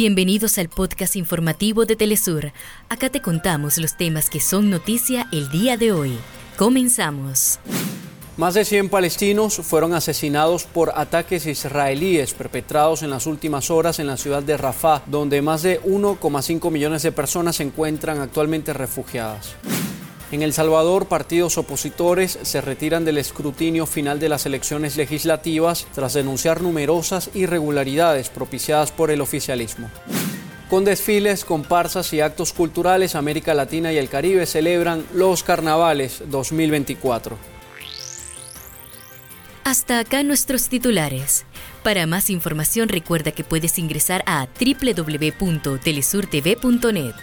Bienvenidos al podcast informativo de Telesur. Acá te contamos los temas que son noticia el día de hoy. Comenzamos. Más de 100 palestinos fueron asesinados por ataques israelíes perpetrados en las últimas horas en la ciudad de Rafah, donde más de 1,5 millones de personas se encuentran actualmente refugiadas. En El Salvador, partidos opositores se retiran del escrutinio final de las elecciones legislativas tras denunciar numerosas irregularidades propiciadas por el oficialismo. Con desfiles, comparsas y actos culturales, América Latina y el Caribe celebran los carnavales 2024. Hasta acá nuestros titulares. Para más información recuerda que puedes ingresar a www.telesurtv.net.